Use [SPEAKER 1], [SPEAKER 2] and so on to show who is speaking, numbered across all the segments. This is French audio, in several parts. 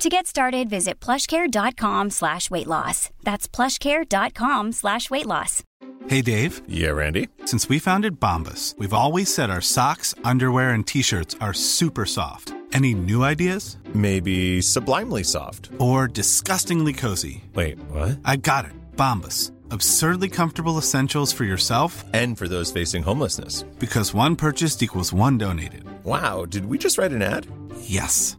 [SPEAKER 1] To get started, visit plushcare.com slash weight loss. That's plushcare.com slash weight loss.
[SPEAKER 2] Hey, Dave.
[SPEAKER 3] Yeah, Randy.
[SPEAKER 2] Since we founded Bombus, we've always said our socks, underwear, and T-shirts are super soft. Any new ideas?
[SPEAKER 3] Maybe sublimely soft.
[SPEAKER 2] Or disgustingly cozy.
[SPEAKER 3] Wait, what?
[SPEAKER 2] I got it. Bombus. Absurdly comfortable essentials for yourself
[SPEAKER 3] and for those facing homelessness.
[SPEAKER 2] Because one purchased equals one donated.
[SPEAKER 3] Wow, did we just write an ad?
[SPEAKER 2] Yes.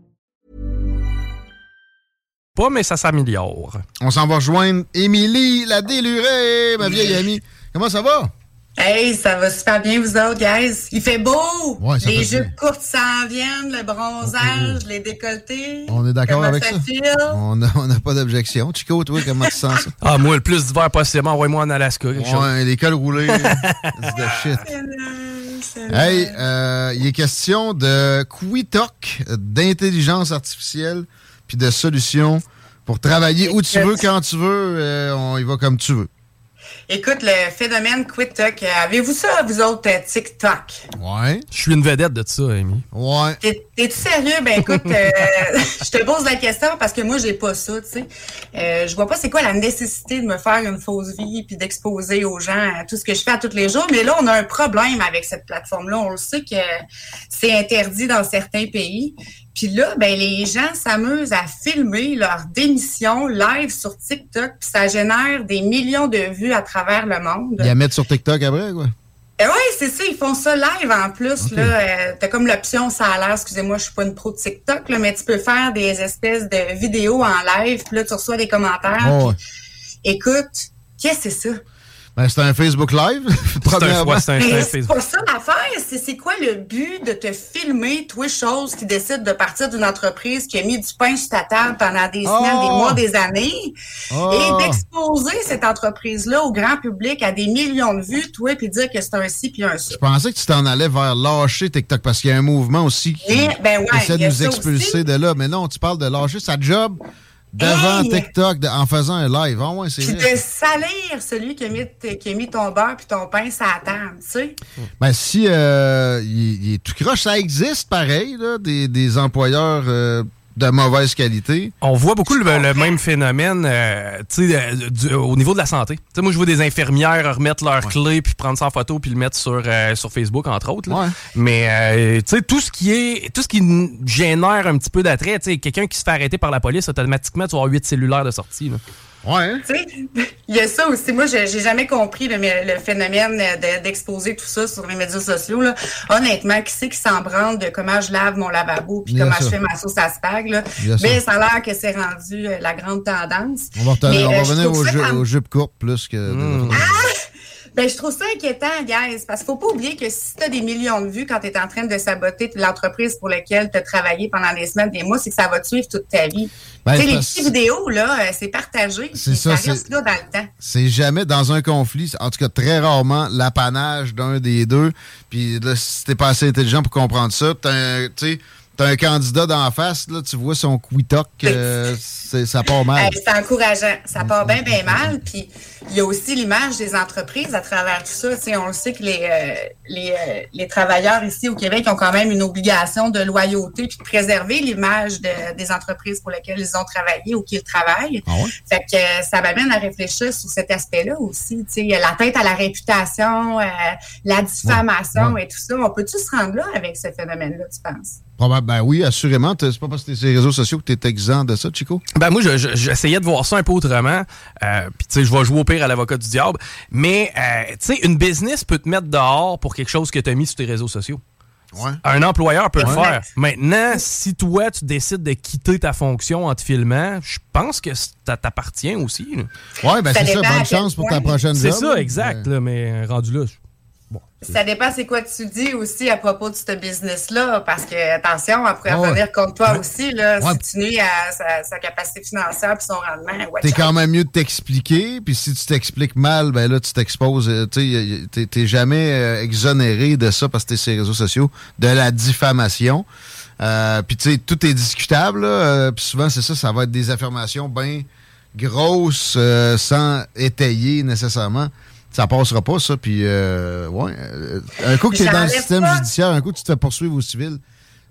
[SPEAKER 4] Pas, mais ça s'améliore.
[SPEAKER 5] On s'en va rejoindre Émilie, la délurée, ma vieille amie. Comment ça va?
[SPEAKER 6] Hey, ça va super bien, vous autres, guys. Il fait beau.
[SPEAKER 5] Ouais, ça
[SPEAKER 6] les
[SPEAKER 5] fait
[SPEAKER 6] jupes
[SPEAKER 5] bien.
[SPEAKER 6] courtes s'en viennent, le bronzage, les décolletés.
[SPEAKER 5] On est d'accord avec ça? On n'a pas d'objection. Chico, toi, comment tu sens? Ça?
[SPEAKER 4] Ah, moi, le plus d'hiver possible, envoie-moi en Alaska. chose.
[SPEAKER 5] Ouais, les cols roulés. C'est de shit. Hey, euh, il est question de Quitok, d'intelligence artificielle, puis de solutions pour travailler où tu veux, quand tu veux. euh, on y va comme tu veux.
[SPEAKER 6] Écoute, le phénomène QuickTok, euh, avez-vous ça, vous autres, euh, TikTok?
[SPEAKER 5] Ouais.
[SPEAKER 4] Je suis une vedette de ça, Amy.
[SPEAKER 5] Ouais.
[SPEAKER 6] T'es- T'es-tu sérieux? Ben écoute, euh, je te pose la question parce que moi, j'ai pas ça, tu sais. Euh, je vois pas c'est quoi la nécessité de me faire une fausse vie puis d'exposer aux gens à tout ce que je fais à tous les jours. Mais là, on a un problème avec cette plateforme-là. On le sait que c'est interdit dans certains pays. Puis là, ben les gens s'amusent à filmer leur démission live sur TikTok, puis ça génère des millions de vues à travers le monde.
[SPEAKER 5] Il y a mettre sur TikTok après, quoi?
[SPEAKER 6] Euh, oui, c'est ça, ils font ça live en plus. là. Euh, T'as comme l'option, ça a l'air, excusez-moi, je suis pas une pro de TikTok, là, mais tu peux faire des espèces de vidéos en live, puis là, tu reçois des commentaires.
[SPEAKER 5] Oh,
[SPEAKER 6] écoute, qu'est-ce que c'est ça?
[SPEAKER 5] Ben, c'est un Facebook Live.
[SPEAKER 6] C'est pas ça l'affaire, c'est c'est quoi le but de te filmer, toi, chose qui décide de partir d'une entreprise qui a mis du pain sur ta table pendant des semaines,
[SPEAKER 5] Oh!
[SPEAKER 6] des mois, des années,
[SPEAKER 5] Oh!
[SPEAKER 6] et d'exposer cette entreprise-là au grand public à des millions de vues, toi, puis dire que c'est un ci puis un ça.
[SPEAKER 5] Je pensais que tu t'en allais vers lâcher TikTok parce qu'il y a un mouvement aussi qui
[SPEAKER 6] Eh, ben ouais,
[SPEAKER 5] essaie de nous expulser
[SPEAKER 6] aussi.
[SPEAKER 5] de là. Mais non, tu parles de lâcher sa job devant
[SPEAKER 6] Hey!
[SPEAKER 5] TikTok de- en faisant un live. Ah ouais, c'est
[SPEAKER 6] Puis de salir celui qui a mis, qui a mis ton beurre puis ton pain sur la table, tu sais.
[SPEAKER 5] Ben, si euh, il, il est tout croche, ça existe pareil, là, des, des employeurs euh, de mauvaise qualité.
[SPEAKER 4] On voit beaucoup le, le même phénomène euh, euh, du- au niveau de la santé. Moi, je vois des infirmières remettre leurs clés puis prendre ça en photo puis le mettre sur, euh, sur Facebook, entre autres. là. Mais tout ce qui est tout ce qui génère un petit peu d'attrait, quelqu'un qui se fait arrêter par la police, automatiquement, tu vas avoir 8 cellulaires de sortie. là.
[SPEAKER 5] Ouais.
[SPEAKER 6] Il y a ça aussi. Moi, j'ai jamais compris le, le phénomène de- d'exposer tout ça sur les médias sociaux. Là. Honnêtement, qui c'est qui s'en branle de comment je lave mon lavabo puis comment
[SPEAKER 5] ça.
[SPEAKER 6] je fais ma sauce à spag? Là? Mais ça a l'air que c'est rendu euh, la grande tendance.
[SPEAKER 5] On va,
[SPEAKER 6] Mais,
[SPEAKER 5] on
[SPEAKER 6] euh,
[SPEAKER 5] va revenir aux, jupes-
[SPEAKER 6] quand-
[SPEAKER 5] aux jupes courtes plus que.
[SPEAKER 4] Hmm.
[SPEAKER 6] Ben, je trouve ça inquiétant, guys, parce qu'il faut pas oublier que si tu as des millions de vues quand tu es en train de saboter l'entreprise pour laquelle tu as travaillé pendant des semaines, des mois, c'est que ça va te suivre toute ta vie.
[SPEAKER 5] Ben,
[SPEAKER 6] tu sais, les petites vidéos, là, euh, c'est partagé.
[SPEAKER 5] C'est ça,
[SPEAKER 6] ça reste là dans le temps.
[SPEAKER 5] C'est jamais dans un conflit, en tout cas très rarement, l'apanage d'un des deux. Puis là, si t'es pas assez intelligent pour comprendre ça, tu sais, t'as un candidat d'en face, là, tu vois son quitok, euh, ça part mal.
[SPEAKER 6] Hey, c'est encourageant. Ça part bien, bien mal. Puis il y a aussi l'image des entreprises à travers tout ça. On le sait que les, euh, les, euh, les travailleurs ici au Québec ont quand même une obligation de loyauté puis de préserver l'image de- des entreprises pour lesquelles ils ont travaillé ou qu'ils travaillent.
[SPEAKER 5] Ah
[SPEAKER 6] Fait que ça m'amène à réfléchir sur cet aspect-là aussi. Tu sais, la tête à la réputation, la diffamation et tout ça. On peut-tu se rendre là avec ce phénomène-là, tu penses?
[SPEAKER 5] Probable- ben oui, assurément. T'as- C'est pas parce que t'es sur les réseaux sociaux que t'es exempt de ça, Chico?
[SPEAKER 4] Ben moi, je- je- j'essayais de voir ça un peu autrement. Euh, Puis tu sais, je vais jouer au pire à l'avocat du diable. Mais euh, tu sais, une business peut te mettre dehors pour quelque chose que tu as mis sur tes réseaux sociaux.
[SPEAKER 5] Ouais.
[SPEAKER 4] Un employeur peut le faire. Maintenant, si toi, tu décides de quitter ta fonction en te filmant, je pense que ça t'appartient aussi. là.
[SPEAKER 5] Ouais, ben c'est ça. Bonne chance pour ta prochaine
[SPEAKER 4] C'est
[SPEAKER 5] job.
[SPEAKER 4] ça, exact. là, mais rendu là, je-
[SPEAKER 6] Ça dépend c'est quoi tu dis aussi à propos de ce business-là, parce que, attention, elle pourrait
[SPEAKER 5] Ah ouais.
[SPEAKER 6] revenir contre toi aussi, là,
[SPEAKER 5] Ouais.
[SPEAKER 6] si tu nuis à sa, sa capacité financière puis son rendement.
[SPEAKER 5] T'es quand même mieux de t'expliquer, puis si tu t'expliques mal, ben là, tu t'exposes. euh, Tu t'es- jamais euh, exonéré de ça parce que t'es sur les réseaux sociaux, de la diffamation. Euh, puis tu sais, tout est discutable, là, euh, puis souvent, c'est ça, ça va être des affirmations bien grosses, euh, sans étayer nécessairement. Ça passera pas, ça, puis euh, ouais. euh, un coup que t'es dans le système
[SPEAKER 6] pas.
[SPEAKER 5] judiciaire, un coup tu te fais poursuivre au civil,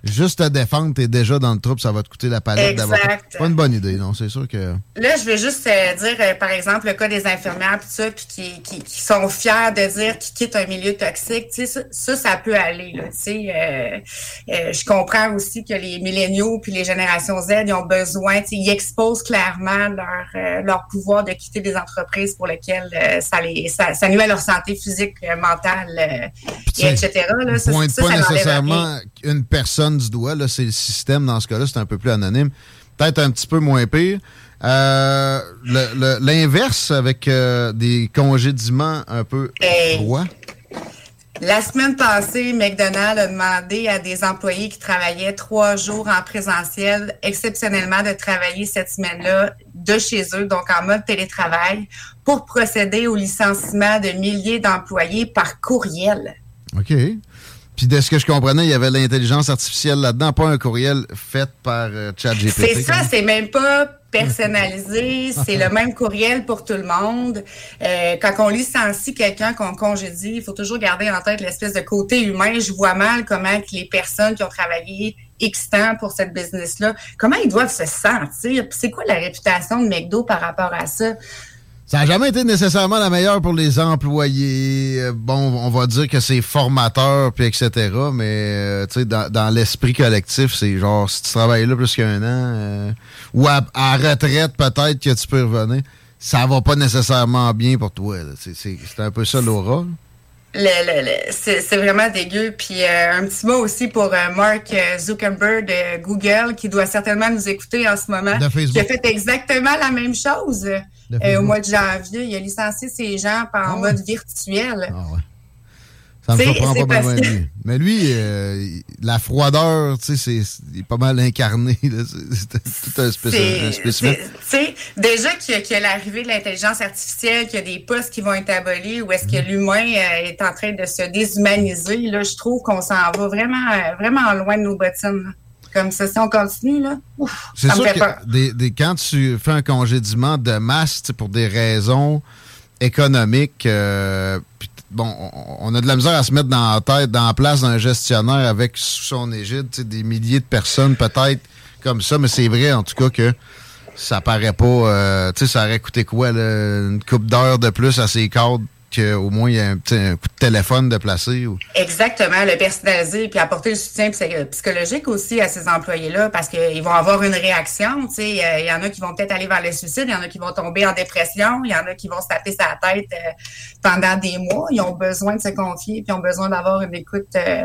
[SPEAKER 5] juste te défendre, t'es déjà dans le trouble, ça va te coûter la palette d'avocat. Pas une bonne idée, non, c'est sûr que...
[SPEAKER 6] Là, je vais juste euh, dire, euh, par exemple, le cas des infirmières, puis ça, puis qui, qui, qui sont fiers de dire qu'ils quittent un milieu toxique. Tu sais, ça, ça, ça peut aller. Là, tu sais, euh, je comprends aussi que les milléniaux puis les générations Z, ils ont besoin, tu sais, ils exposent clairement leur, leur pouvoir de quitter des entreprises pour lesquelles ça, les, ça, ça nuit à leur santé physique, mentale, et etc. Là, ça,
[SPEAKER 5] pointe
[SPEAKER 6] ça,
[SPEAKER 5] pas nécessairement. Une personne du doigt, là, c'est le système dans ce cas-là, c'est un peu plus anonyme. Peut-être un petit peu moins pire. Euh, L'inverse avec euh, des congédiements un peu
[SPEAKER 6] Hey.
[SPEAKER 5] froids.
[SPEAKER 6] La semaine passée, McDonald's a demandé à des employés qui travaillaient trois jours en présentiel, exceptionnellement de travailler cette semaine-là de chez eux, donc en mode télétravail, pour procéder au licenciement de milliers d'employés par courriel.
[SPEAKER 5] OK. Puis de ce que je comprenais, il y avait l'intelligence artificielle là-dedans, pas un courriel fait par euh, ChatGPT.
[SPEAKER 6] C'est ça, c'est même pas personnalisé, c'est le même courriel pour tout le monde. Euh, quand on licencie quelqu'un qu'on congédie, il faut toujours garder en tête l'espèce de côté humain. Je vois mal comment les personnes qui ont travaillé X temps pour cette business-là, comment ils doivent se sentir? C'est quoi la réputation de McDo par rapport à ça?
[SPEAKER 5] Ça n'a jamais été nécessairement la meilleure pour les employés. Euh, Bon, on va dire que c'est formateur, puis etc. Mais euh, tu sais, dans, dans l'esprit collectif, c'est genre, si tu travailles là plus qu'un an, euh, ou à, à retraite peut-être que tu peux revenir, ça va pas nécessairement bien pour toi. C'est un peu ça l'aura.
[SPEAKER 6] Le, le- le- c'est vraiment dégueu. Puis euh, un petit mot aussi pour euh, Mark Zuckerberg de Google, qui doit certainement nous écouter en ce moment,
[SPEAKER 5] De Facebook.
[SPEAKER 6] qui a fait exactement la même chose euh, au mois de janvier. Il a licencié ses gens en
[SPEAKER 5] Ah
[SPEAKER 6] mode virtuel.
[SPEAKER 5] Ah ouais. Ça me surprend pas mal
[SPEAKER 6] que-
[SPEAKER 5] lui. Mais lui, euh, la froideur, tu sais, c'est- c'est- il est pas mal incarné. C'est tout un, spécimen.
[SPEAKER 6] déjà qu'il y a, l'arrivée de l'intelligence artificielle, qu'il y a des postes qui vont être abolis, ou est-ce
[SPEAKER 5] Mhm.
[SPEAKER 6] que l'humain euh, est en train de se déshumaniser, là, je trouve qu'on s'en va vraiment, vraiment loin de nos bottines. Comme ça, si on continue, là, ouf,
[SPEAKER 5] C'est
[SPEAKER 6] ça me
[SPEAKER 5] sûr
[SPEAKER 6] fait
[SPEAKER 5] que
[SPEAKER 6] peur.
[SPEAKER 5] des, des- quand tu fais un congédiement de masse pour des raisons économiques, euh, bon, on, on a de la misère à se mettre dans la tête, dans la place d'un gestionnaire avec sous son égide des milliers de personnes peut-être comme ça, mais c'est vrai en tout cas que ça paraît pas, euh, tu sais, ça aurait coûté quoi, là, une coupe d'heures de plus à ses cadres qu'au moins il y a un, petit- coup de téléphone de placer. Ou...
[SPEAKER 6] Exactement, le personnaliser puis apporter le soutien psy- psychologique aussi à ces employés-là parce qu'ils vont avoir une réaction. Euh, il y en a qui vont peut-être aller vers le suicide, il y en a qui vont tomber en dépression, il y en a qui vont se taper sa tête euh, pendant des mois. Ils ont besoin de se confier puis ils ont besoin d'avoir une écoute euh,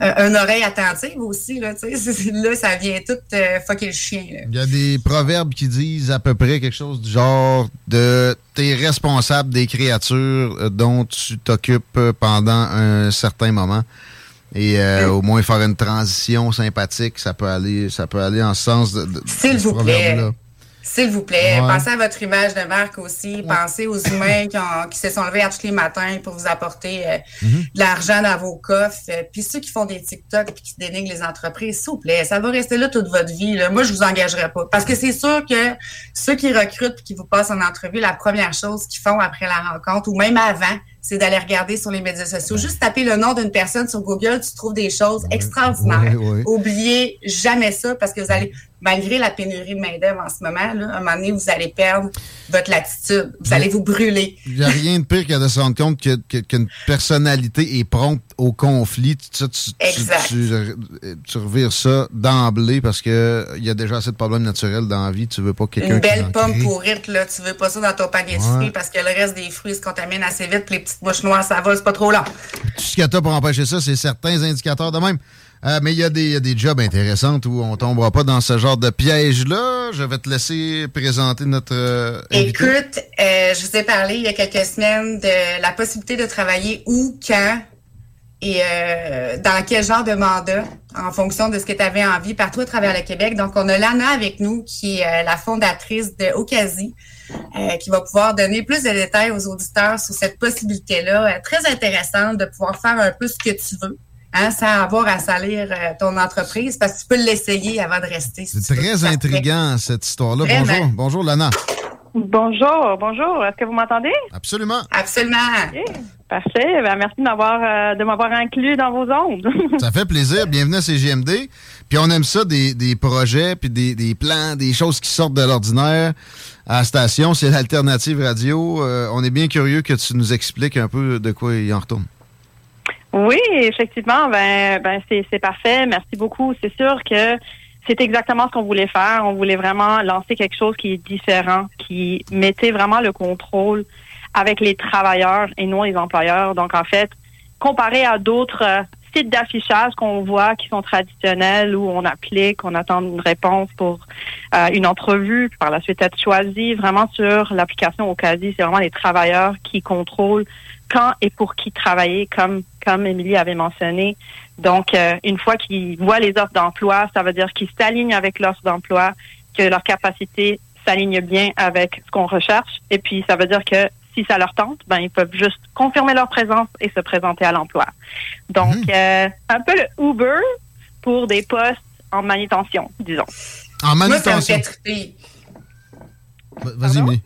[SPEAKER 6] un oreille attentive aussi. Là, là ça vient tout euh, fucker le chien.
[SPEAKER 5] Il y a des proverbes qui disent à peu près quelque chose du genre de t'es responsable des créatures euh, dont tu t'occupes pendant un certain moment. Et euh, au moins faire une transition sympathique, ça peut aller, ça peut aller en sens de, de,
[SPEAKER 6] S'il vous plaît. S'il vous plaît, pensez à votre image de marque aussi. Pensez aux humains qui, se sont levés à tous les matins pour vous apporter euh, mm-hmm. de l'argent dans vos coffres. Euh, puis ceux qui font des TikTok et qui dénigrent les entreprises, s'il vous plaît, ça va rester là toute votre vie. Moi, je vous engagerai pas. Parce que c'est sûr que ceux qui recrutent et qui vous passent en entrevue, la première chose qu'ils font après la rencontre ou même avant, c'est d'aller regarder sur les médias sociaux. Juste taper le nom d'une personne sur Google, tu trouves des choses extraordinaires. Oubliez jamais ça parce que vous allez, malgré la pénurie de main-d'œuvre en ce moment, là, à un moment donné, vous allez perdre votre latitude. Vous allez vous brûler.
[SPEAKER 5] Il n'y a rien de pire que de se rendre compte qu'une personnalité est prompte au conflit. Tu, tu, tu, revires ça d'emblée parce qu'il y a déjà assez de problèmes naturels dans la vie. Tu veux pas quelqu'un
[SPEAKER 6] Une belle pomme pourrite, là. Tu veux pas ça dans ton panier de fruits parce que le reste des fruits se contaminent assez vite. Puis les petites mouches noires, ça va, c'est pas trop lent.
[SPEAKER 5] Tout ce qu'il y a pour empêcher ça, c'est certains indicateurs de même. Euh, mais il y, a des, des jobs intéressants où on tombera pas dans ce genre de piège-là. Je vais te laisser présenter notre. Euh,
[SPEAKER 6] Écoute, euh, je vous ai parlé il y a quelques semaines de la possibilité de travailler où, quand et dans quel genre de mandat en fonction de ce que tu avais envie partout à travers le Québec. Donc, on a Lana avec nous qui est la fondatrice de Ocasi. Qui va pouvoir donner plus de détails aux auditeurs sur cette possibilité-là, très intéressante de pouvoir faire un peu ce que tu veux hein, sans avoir à salir euh, ton entreprise, parce que tu peux l'essayer avant de rester.
[SPEAKER 5] c'est très intriguant, cette histoire-là. Bonjour, bonjour, Lana.
[SPEAKER 7] Bonjour, bonjour. Est-ce que vous m'entendez?
[SPEAKER 5] Absolument.
[SPEAKER 6] Absolument.
[SPEAKER 7] Parfait. Ben, merci de m'avoir, euh, de m'avoir inclus dans vos ondes.
[SPEAKER 5] ça fait plaisir. Bienvenue à CGMD. Puis on aime ça, des, des projets, puis des, des, plans, des choses qui sortent de l'ordinaire à la station. C'est l'alternative radio. Euh, on est bien curieux que tu nous expliques un peu de quoi il en retourne.
[SPEAKER 7] Oui, effectivement, ben, ben c'est parfait. Merci beaucoup. C'est sûr que c'est exactement ce qu'on voulait faire. On voulait vraiment lancer quelque chose qui est différent, qui mettait vraiment le contrôle avec les travailleurs et non les employeurs. Donc, en fait, comparé à d'autres euh, sites d'affichage qu'on voit qui sont traditionnels où on applique, on attend une réponse pour euh, une entrevue, puis par la suite être choisi, vraiment sur l'application quasi, c'est vraiment les travailleurs qui contrôlent quand et pour qui travailler, comme comme Émilie avait mentionné. Donc, euh, une fois qu'ils voient les offres d'emploi, ça veut dire qu'ils s'alignent avec l'offre d'emploi, que leur capacité s'aligne bien avec ce qu'on recherche. Et puis, ça veut dire que si ça leur tente, ben ils peuvent juste confirmer leur présence et se présenter à l'emploi. Donc, mhm. euh, un peu le Uber pour des postes en manutention, disons.
[SPEAKER 5] En manutention. Vas-y,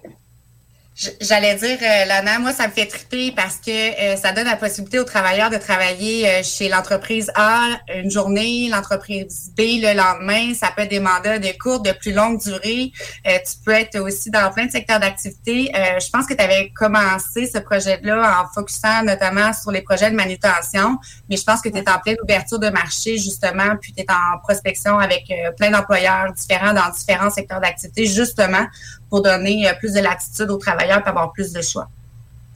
[SPEAKER 6] J'allais dire, euh, Lana, moi, ça me fait triper parce que euh, ça donne la possibilité aux travailleurs de travailler euh, chez l'entreprise A une journée, l'entreprise B le lendemain. Ça peut être des mandats de courte, de plus longue durée. tu peux être aussi dans plein de secteurs d'activité. je pense que tu avais commencé ce projet-là en focusant notamment sur les projets de manutention, mais je pense que tu es en pleine ouverture de marché, justement, puis tu es en prospection avec plein d'employeurs différents dans différents secteurs d'activité, justement, pour donner euh, plus de latitude aux travailleurs pour avoir plus de choix.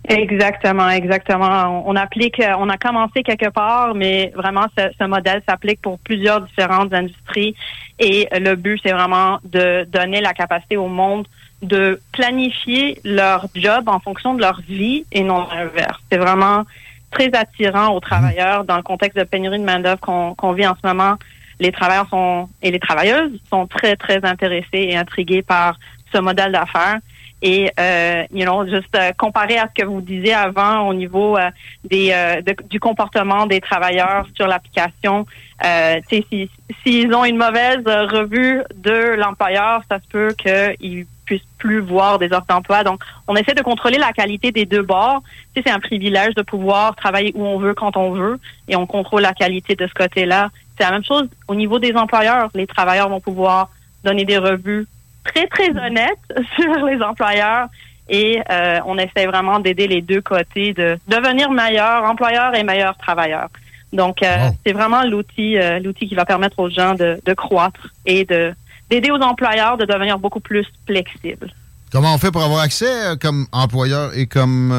[SPEAKER 7] Exactement, exactement. On, applique, euh, on a commencé quelque part, mais vraiment ce, modèle s'applique pour plusieurs différentes industries et le but c'est vraiment de donner la capacité au monde de planifier leur job en fonction de leur vie et non l'inverse. C'est vraiment très attirant aux travailleurs dans le contexte de pénurie de main d'œuvre qu'on vit en ce moment. Les travailleurs sont et les travailleuses sont très très intéressés et intrigués par ce modèle d'affaires. Et, euh, you know, juste euh, comparé à ce que vous disiez avant au niveau euh, des euh, du comportement des travailleurs sur l'application, euh, s'ils si, ont une mauvaise revue de l'employeur, ça se peut qu'ils puissent plus voir des offres d'emploi. Donc, on essaie de contrôler la qualité des deux bords. Tu c'est un privilège de pouvoir travailler où on veut, quand on veut, et on contrôle la qualité de ce côté-là. C'est la même chose au niveau des employeurs. Les travailleurs vont pouvoir donner des revues très, très honnête sur les employeurs et euh, on essaie vraiment d'aider les deux côtés de devenir meilleurs employeurs et meilleurs travailleurs. Donc, euh, c'est vraiment l'outil euh, l'outil qui va permettre aux gens de, de croître et de d'aider aux employeurs de devenir beaucoup plus flexibles.
[SPEAKER 5] Comment on fait pour avoir accès comme employeur et comme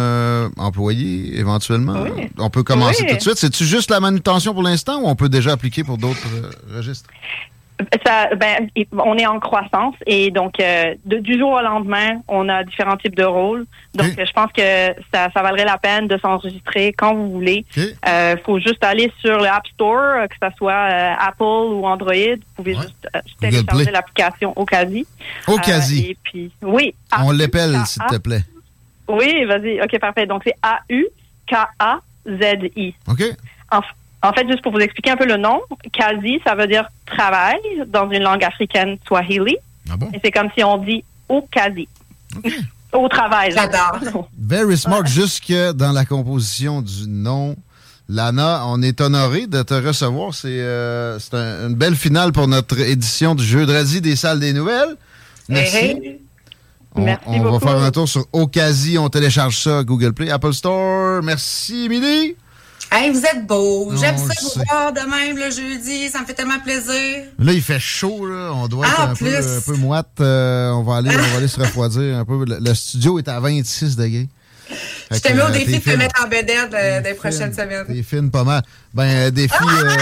[SPEAKER 5] employé éventuellement?
[SPEAKER 7] Oui.
[SPEAKER 5] On peut commencer
[SPEAKER 7] Oui.
[SPEAKER 5] tout de suite. C'est-tu juste la manutention pour l'instant ou on peut déjà appliquer pour d'autres registres?
[SPEAKER 7] Ça, ben, on est en croissance et donc euh, de- du jour au lendemain, on a différents types de rôles. Donc, euh, je pense que ça, ça valerait la peine de s'enregistrer quand vous voulez. Il faut juste aller sur le App Store, euh, que ce soit euh, Apple ou Android. Vous pouvez
[SPEAKER 5] Ouais.
[SPEAKER 7] juste euh, télécharger l'application Ocasi. Euh, et puis, oui.
[SPEAKER 5] on l'appelle, s'il te plaît.
[SPEAKER 7] Oui, vas-y. OK, parfait. Donc, c'est A-U-K-A-Z-I.
[SPEAKER 5] OK?
[SPEAKER 7] En, en fait, juste pour vous expliquer un peu le nom, Kazi, ça veut dire travail dans une langue africaine swahili.
[SPEAKER 5] Ah bon?
[SPEAKER 7] Et c'est comme si on dit au Kazi. au travail.
[SPEAKER 6] J'adore.
[SPEAKER 5] Very smart. Jusque dans la composition du nom. Lana, on est honoré de te recevoir. C'est euh, un- une belle finale pour notre édition du jeu de radis des salles des nouvelles. Merci.
[SPEAKER 6] Hey, hey.
[SPEAKER 5] On,
[SPEAKER 7] Merci
[SPEAKER 5] on va faire un tour sur Ocasi. On télécharge ça à Google Play, Apple Store. Merci, Émilie.
[SPEAKER 6] Hey, vous êtes beaux.
[SPEAKER 5] Non,
[SPEAKER 6] J'aime ça vous voir de même le jeudi. Ça me fait tellement plaisir.
[SPEAKER 5] Là, il fait chaud. Là. On doit être
[SPEAKER 6] Ah,
[SPEAKER 5] un, peu,
[SPEAKER 6] plus.
[SPEAKER 5] un peu moite. Euh, on, va aller, on va aller se refroidir un peu. Le, le studio est à 26 degrés.
[SPEAKER 6] Je te mets au
[SPEAKER 5] euh,
[SPEAKER 6] défi de te mettre en bédaine euh, des prochaines semaines.
[SPEAKER 5] T'es fine pas mal. Ben, défi, euh,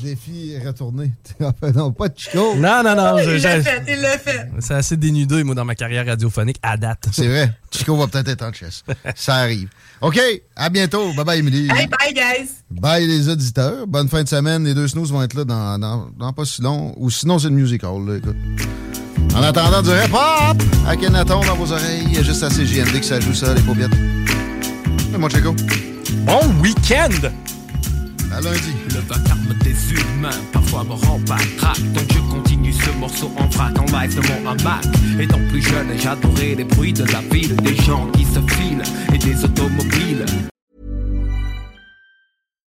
[SPEAKER 5] défi retourné. non, pas de Chico.
[SPEAKER 4] Non, non, non. je-
[SPEAKER 6] Il l'a fait, il l'a fait.
[SPEAKER 4] C'est assez dénudé, moi, dans ma carrière radiophonique à date.
[SPEAKER 5] C'est vrai. Chico va peut-être être en chess. Ça arrive. OK. À bientôt. Bye bye, Emily.
[SPEAKER 6] Hey, bye, guys.
[SPEAKER 5] Bye, les auditeurs. Bonne fin de semaine. Les deux snooze vont être là dans, dans, dans pas si long. Ou sinon, c'est le music hall. là, écoute. En attendant du rap-hop à Kenaton dans vos oreilles, il y a juste assez JMD que ça joue ça, les paupiètes. Fais-moi Chico.
[SPEAKER 4] Bon week-end!
[SPEAKER 8] Le vacarme des humains parfois me rend patraque Donc je continue ce morceau en vrac en live de mon hamac. Étant plus jeune j'adorais les bruits de la ville Des gens qui se filent et des automobiles